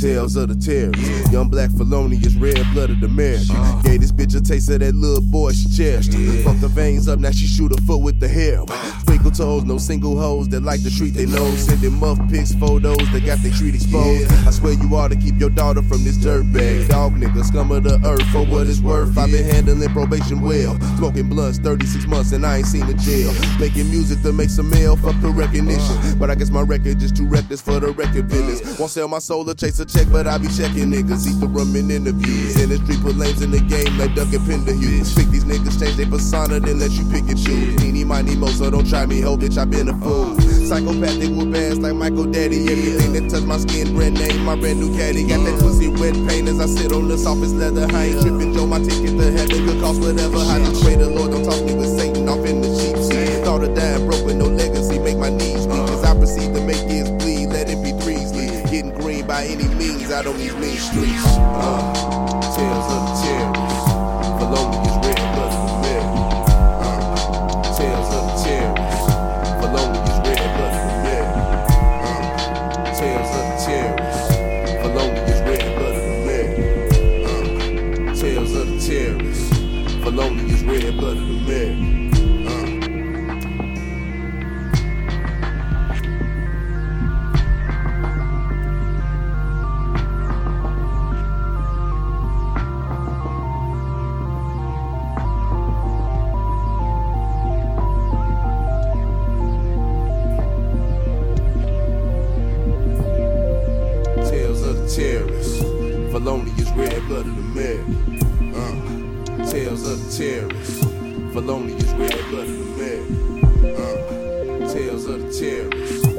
Tales of the terrorists. Young black felonious, red blooded American. Gave this bitch a taste of that little boy she cherished. Fuck the veins up, now she shoot a foot with the hair. Twinkle toes, no single hoes that like to treat they nose. Sending muff pics, photos that got their treat exposed. I swear you ought to keep your daughter from this dirtbag. Dog nigga, scum of the earth for what it's worth. I've been handling probation well. Smoking blunts 36 months and I ain't seen a jail. Making music to make some mail, fuck the recognition. But I guess my record just too reckless for the record business. Won't sell my soul or chase a check, but I be checking niggas. Eat the rum in interviews. In the street, put lames in the game like Duck and Hughes. Pick these niggas, change their persona, then let you pick and choose. Eeny, miny, mo, so don't try me, ho, bitch, I been a fool. Psychopathic with bands like Michael Daddy. Everything that touch my skin, brand name, my brand new caddy. Got that pussy wet paint as I sit on the softest leather. I ain't tripping, Joe, my ticket to heaven could cost whatever. I just pray the Lord don't talk me with Satan off in the sheep seat. Thought of dying broke with no legacy, green by any means out on these mean streets. Uh, tales of the terrorists. Felonious red blood tales of the terrorists. Felonious red blood tales of the terrorists. Red blood of the. Uh. Felonious red blood of the men. Uh. Tales of the terrorists. Felonious red blood of the men. Uh. Tales of the terrorists.